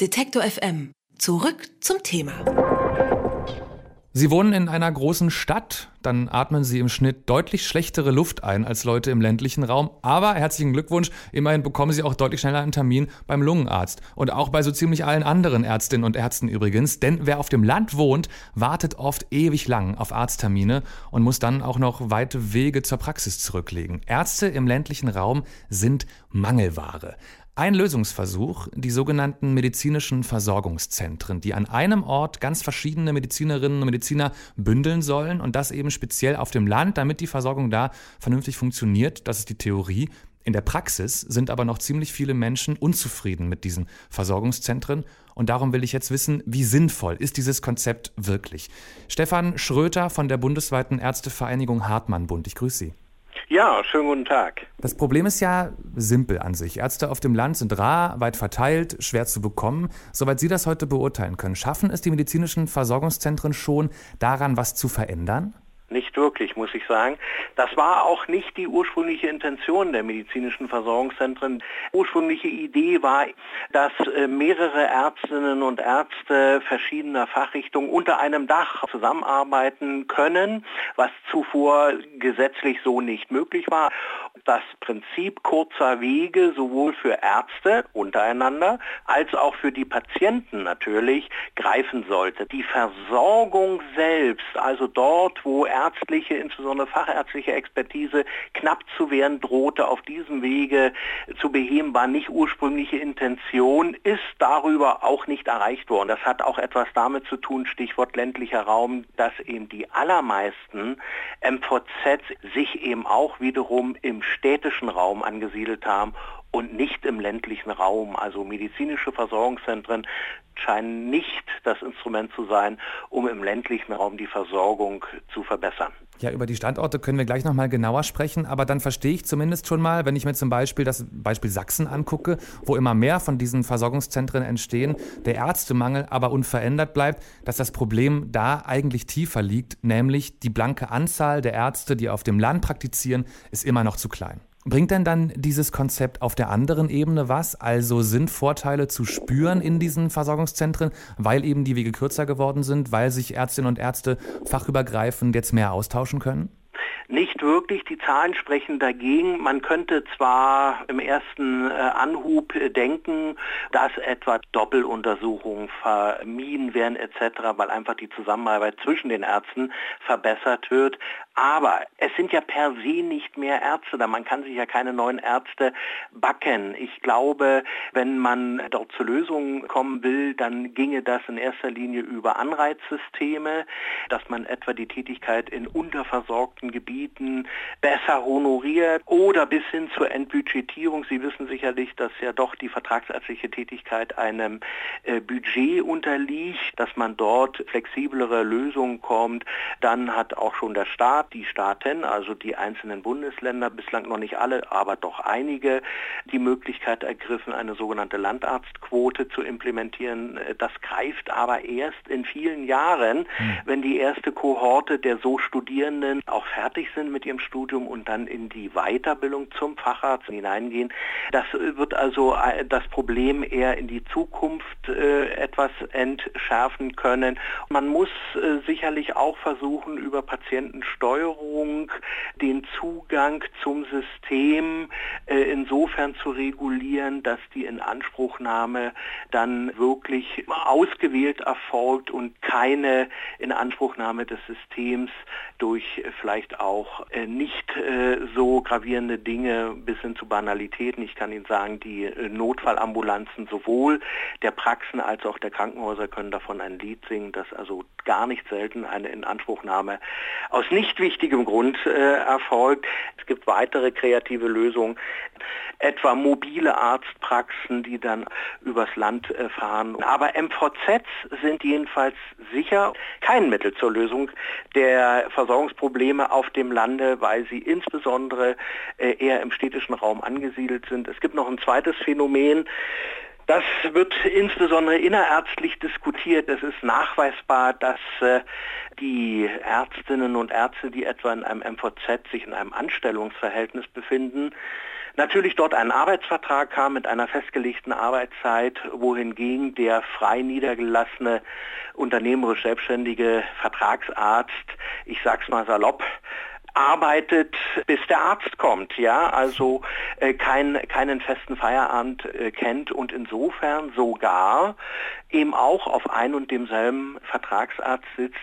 Detektor FM. Zurück zum Thema. Sie wohnen in einer großen Stadt, dann atmen Sie im Schnitt deutlich schlechtere Luft ein als Leute im ländlichen Raum. Aber herzlichen Glückwunsch, immerhin bekommen Sie auch deutlich schneller einen Termin beim Lungenarzt. Und auch bei so ziemlich allen anderen Ärztinnen und Ärzten übrigens. Denn wer auf dem Land wohnt, wartet oft ewig lang auf Arzttermine und muss dann auch noch weite Wege zur Praxis zurücklegen. Ärzte im ländlichen Raum sind Mangelware. Ein Lösungsversuch, die sogenannten medizinischen Versorgungszentren, die an einem Ort ganz verschiedene Medizinerinnen und Mediziner bündeln sollen und das eben speziell auf dem Land, damit die Versorgung da vernünftig funktioniert. Das ist die Theorie. In der Praxis sind aber noch ziemlich viele Menschen unzufrieden mit diesen Versorgungszentren und darum will ich jetzt wissen, wie sinnvoll ist dieses Konzept wirklich. Stefan Schröter von der bundesweiten Ärztevereinigung Hartmann-Bund. Ich grüße Sie. Ja, schönen guten Tag. Das Problem ist ja simpel an sich. Ärzte auf dem Land sind rar, weit verteilt, schwer zu bekommen. Soweit Sie das heute beurteilen können, schaffen es die medizinischen Versorgungszentren schon, daran was zu verändern? Nicht wirklich, muss ich sagen. Das war auch nicht die ursprüngliche Intention der medizinischen Versorgungszentren. Die ursprüngliche Idee war, dass äh, mehrere Ärztinnen und Ärzte verschiedener Fachrichtungen unter einem Dach zusammenarbeiten können, was zuvor gesetzlich so nicht möglich war. Das Prinzip kurzer Wege sowohl für Ärzte untereinander als auch für die Patienten natürlich greifen sollte. Die Versorgung selbst, also dort, wo ärztliche, insbesondere fachärztliche Expertise knapp zu werden drohte, auf diesem Wege zu beheben, war nicht ursprüngliche Intention, ist darüber auch nicht erreicht worden. Das hat auch etwas damit zu tun, Stichwort ländlicher Raum, dass eben die allermeisten MVZ sich eben auch wiederum im städtischen Raum angesiedelt haben und nicht im ländlichen Raum. Also medizinische Versorgungszentren scheinen nicht das Instrument zu sein, um im ländlichen Raum die Versorgung zu verbessern. Ja, über die Standorte können wir gleich nochmal genauer sprechen, aber dann verstehe ich zumindest schon mal, wenn ich mir zum Beispiel das Beispiel Sachsen angucke, wo immer mehr von diesen Versorgungszentren entstehen, der Ärztemangel aber unverändert bleibt, dass das Problem da eigentlich tiefer liegt, nämlich die blanke Anzahl der Ärzte, die auf dem Land praktizieren, ist immer noch zu klein. Bringt denn dann dieses Konzept auf der anderen Ebene was? Also sind Vorteile zu spüren in diesen Versorgungszentren, weil eben die Wege kürzer geworden sind, weil sich Ärztinnen und Ärzte fachübergreifend jetzt mehr austauschen können? Nicht wirklich, die Zahlen sprechen dagegen. Man könnte zwar im ersten äh, Anhub denken, dass etwa Doppeluntersuchungen vermieden werden etc., weil einfach die Zusammenarbeit zwischen den Ärzten verbessert wird. Aber es sind ja per se nicht mehr Ärzte da. Man kann sich ja keine neuen Ärzte backen. Ich glaube, wenn man dort zu Lösungen kommen will, dann ginge das in erster Linie über Anreizsysteme, dass man etwa die Tätigkeit in unterversorgten Gebieten besser honoriert oder bis hin zur Entbudgetierung. Sie wissen sicherlich, dass ja doch die vertragsärztliche Tätigkeit einem äh, Budget unterliegt, dass man dort flexiblere Lösungen kommt. Dann hat auch schon der Staat, die Staaten, also die einzelnen Bundesländer, bislang noch nicht alle, aber doch einige, die Möglichkeit ergriffen, eine sogenannte Landarztquote zu implementieren. Das greift aber erst in vielen Jahren, hm. wenn die erste Kohorte der so Studierenden auch fertig sind mit ihrem Studium und dann in die Weiterbildung zum Facharzt hineingehen. Das wird also äh, das Problem eher in die Zukunft äh, etwas entschärfen können. Man muss äh, sicherlich auch versuchen, über Patientensteuerung den Zugang zum System äh, insofern zu regulieren, dass die Inanspruchnahme dann wirklich ausgewählt erfolgt und keine Inanspruchnahme des Systems durch vielleicht auch äh, nicht äh, so gravierende Dinge bis hin zu Banalitäten. Ich kann Ihnen sagen, die äh, Notfallambulanzen sowohl der Praxen als auch der Krankenhäuser können davon ein Lied singen, dass also gar nicht selten eine Inanspruchnahme aus nicht wichtigem Grund erfolgt. Es gibt weitere kreative Lösungen, etwa mobile Arztpraxen, die dann übers Land fahren. Aber MVZs sind jedenfalls sicher kein Mittel zur Lösung der Versorgungsprobleme auf dem Lande, weil sie insbesondere äh, eher im städtischen Raum angesiedelt sind. Es gibt noch ein zweites Phänomen, das wird insbesondere innerärztlich diskutiert. Es ist nachweisbar, dass äh, die Ärztinnen und Ärzte, die etwa in einem MVZ sich in einem Anstellungsverhältnis befinden, natürlich dort einen Arbeitsvertrag kam mit einer festgelegten Arbeitszeit, wohingegen der frei niedergelassene unternehmerisch selbstständige Vertragsarzt, ich sag's mal salopp, arbeitet, bis der Arzt kommt, ja, also äh, kein, keinen festen Feierabend äh, kennt und insofern sogar eben auch auf ein und demselben Vertragsarzt sitzt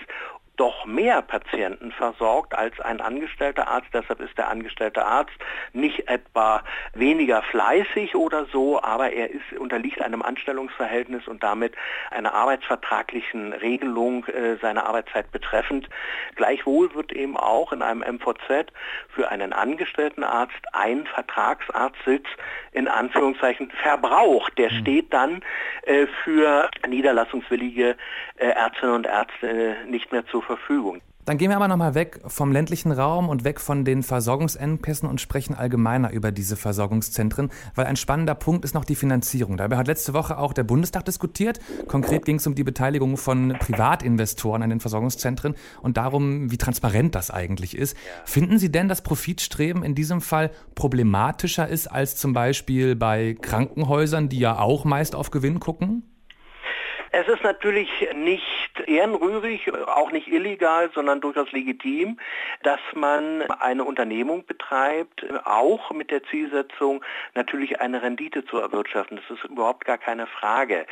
doch mehr Patienten versorgt als ein angestellter Arzt. Deshalb ist der angestellte Arzt nicht etwa weniger fleißig oder so, aber er ist, unterliegt einem Anstellungsverhältnis und damit einer arbeitsvertraglichen Regelung äh, seiner Arbeitszeit betreffend. Gleichwohl wird eben auch in einem MVZ für einen angestellten Arzt ein Vertragsarztsitz in Anführungszeichen verbraucht. Der hm. steht dann äh, für niederlassungswillige äh, Ärztinnen und Ärzte nicht mehr zur Verfügung. Dann gehen wir aber nochmal weg vom ländlichen Raum und weg von den Versorgungsengpässen und sprechen allgemeiner über diese Versorgungszentren, weil ein spannender Punkt ist noch die Finanzierung. Dabei hat letzte Woche auch der Bundestag diskutiert. Konkret ging es um die Beteiligung von Privatinvestoren an den Versorgungszentren und darum, wie transparent das eigentlich ist. Finden Sie denn, dass Profitstreben in diesem Fall problematischer ist als zum Beispiel bei Krankenhäusern, die ja auch meist auf Gewinn gucken? Es ist natürlich nicht ehrenrührig, auch nicht illegal, sondern durchaus legitim, dass man eine Unternehmung betreibt, auch mit der Zielsetzung, natürlich eine Rendite zu erwirtschaften. Das ist überhaupt gar keine Frage.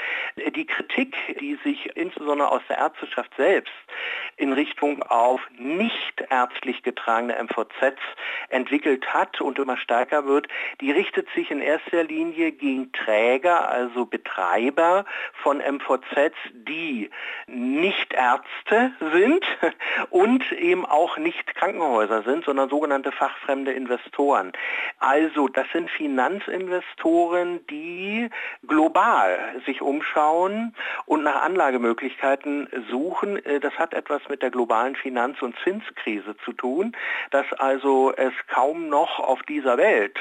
Die Kritik, die sich insbesondere aus der Ärzteschaft selbst in Richtung auf nicht ärztlich getragene MVZs entwickelt hat und immer stärker wird, die richtet sich in erster Linie gegen Träger, also Betreiber von MVZs, die nicht Ärzte sind und eben auch nicht Krankenhäuser sind, sondern sogenannte fachfremde Investoren. Also das sind Finanzinvestoren, die global sich umschauen und nach Anlagemöglichkeiten suchen. Äh, das hat etwas mit der globalen Finanz- und Zinskrise zu tun, dass also es kaum noch auf dieser Welt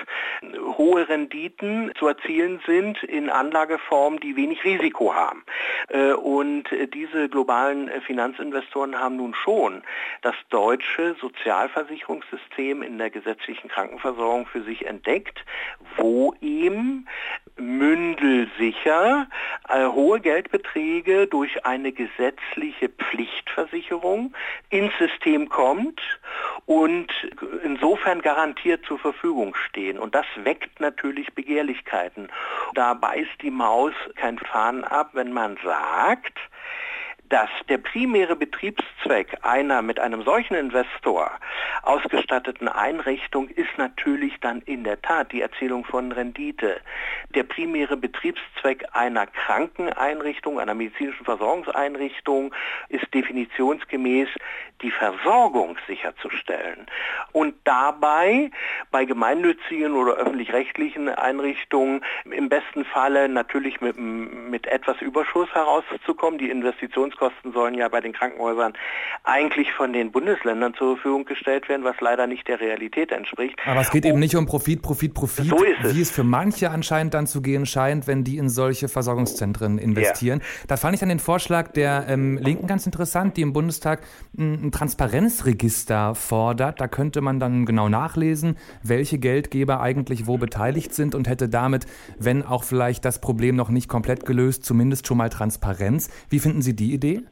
hohe Renditen zu erzielen sind in Anlageformen, die wenig Risiko haben. Äh, und diese globalen Finanzinvestoren haben nun schon das deutsche Sozialversicherungssystem in der gesetzlichen Krankenversorgung für sich entdeckt, wo ihm mündelsicher äh, hohe Geldbeträge durch eine gesetzliche Pflichtversicherung ins System kommt und insofern garantiert zur Verfügung stehen. Und das weckt natürlich Begehrlichkeiten. Da beißt die Maus kein Fahnen ab, wenn man sagt, dass der primäre Betriebszweck einer mit einem solchen Investor ausgestatteten Einrichtung ist natürlich dann in der Tat die Erzielung von Rendite. Der primäre Betriebszweck einer Krankeneinrichtung, einer medizinischen Versorgungseinrichtung ist definitionsgemäß die Versorgung sicherzustellen. Und dabei bei gemeinnützigen oder öffentlich-rechtlichen Einrichtungen im besten Falle natürlich mit, mit etwas Überschuss herauszukommen. Die Investitionskosten sollen ja bei den Krankenhäusern eigentlich von den Bundesländern zur Verfügung gestellt werden, was leider nicht der Realität entspricht. Aber es geht oh, eben nicht um Profit, Profit, Profit, so wie es für manche anscheinend dann zu gehen scheint, wenn die in solche Versorgungszentren investieren. Ja. Da fand ich dann den Vorschlag der ähm, Linken ganz interessant, die im Bundestag ein Transparenzregister fordert. Da könnte man dann genau nachlesen, welche Geldgeber eigentlich wo beteiligt sind und hätte damit, wenn auch vielleicht das Problem noch nicht komplett gelöst, zumindest schon mal Transparenz. Wie finden Sie die Idee? Idee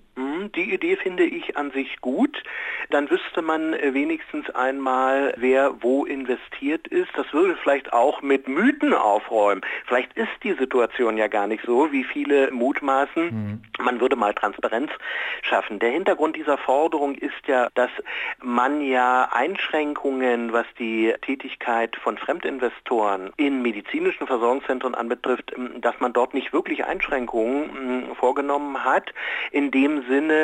Die Idee finde ich an sich gut. Dann wüsste man äh, wenigstens einmal, wer wo investiert ist. Das würde vielleicht auch mit Mythen aufräumen. Vielleicht ist die Situation ja gar nicht so, wie viele mutmaßen. Mhm. Man würde mal Transparenz schaffen. Der Hintergrund dieser Forderung ist ja, dass man ja Einschränkungen, was die Tätigkeit von Fremdinvestoren in medizinischen Versorgungszentren anbetrifft, dass man dort nicht wirklich Einschränkungen vorgenommen hat. In dem Sinne,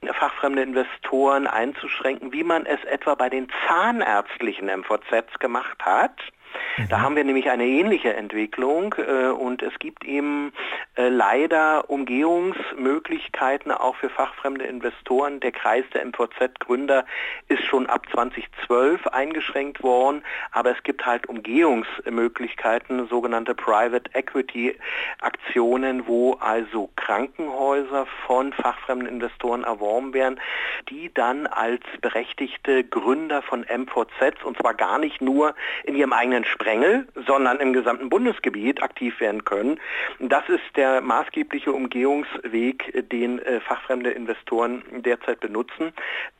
Sinne fachfremde Investoren einzuschränken, wie man es etwa bei den zahnärztlichen MVZs gemacht hat. Da mhm. haben wir nämlich eine ähnliche Entwicklung äh, und es gibt eben äh, leider Umgehungsmöglichkeiten auch für fachfremde Investoren. Der Kreis der MVZ-Gründer ist schon ab 2012 eingeschränkt worden, aber es gibt halt Umgehungsmöglichkeiten, sogenannte Private Equity Aktionen, wo also Krankenhäuser von fachfremden Investoren erworben werden, die dann als berechtigte Gründer von MVZs und zwar gar nicht nur in ihrem eigenen Sprengel, sondern im gesamten Bundesgebiet aktiv werden können. Das ist der maßgebliche Umgehungsweg, den äh, fachfremde Investoren derzeit benutzen.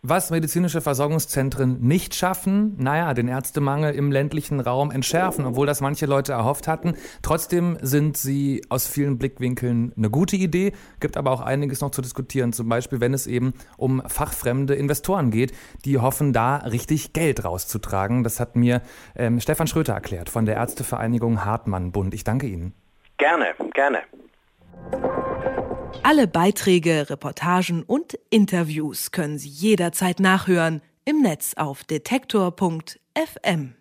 Was medizinische Versorgungszentren nicht schaffen, naja, den Ärztemangel im ländlichen Raum entschärfen, obwohl das manche Leute erhofft hatten. Trotzdem sind sie aus vielen Blickwinkeln eine gute Idee, gibt aber auch einiges noch zu diskutieren, zum Beispiel wenn es eben um fachfremde Investoren geht, die hoffen, da richtig Geld rauszutragen. Das hat mir ähm, Stefan Schröter erklärt von der Ärztevereinigung Hartmann Bund. Ich danke Ihnen. Gerne, gerne. Alle Beiträge, Reportagen und Interviews können Sie jederzeit nachhören im Netz auf detektor.fm.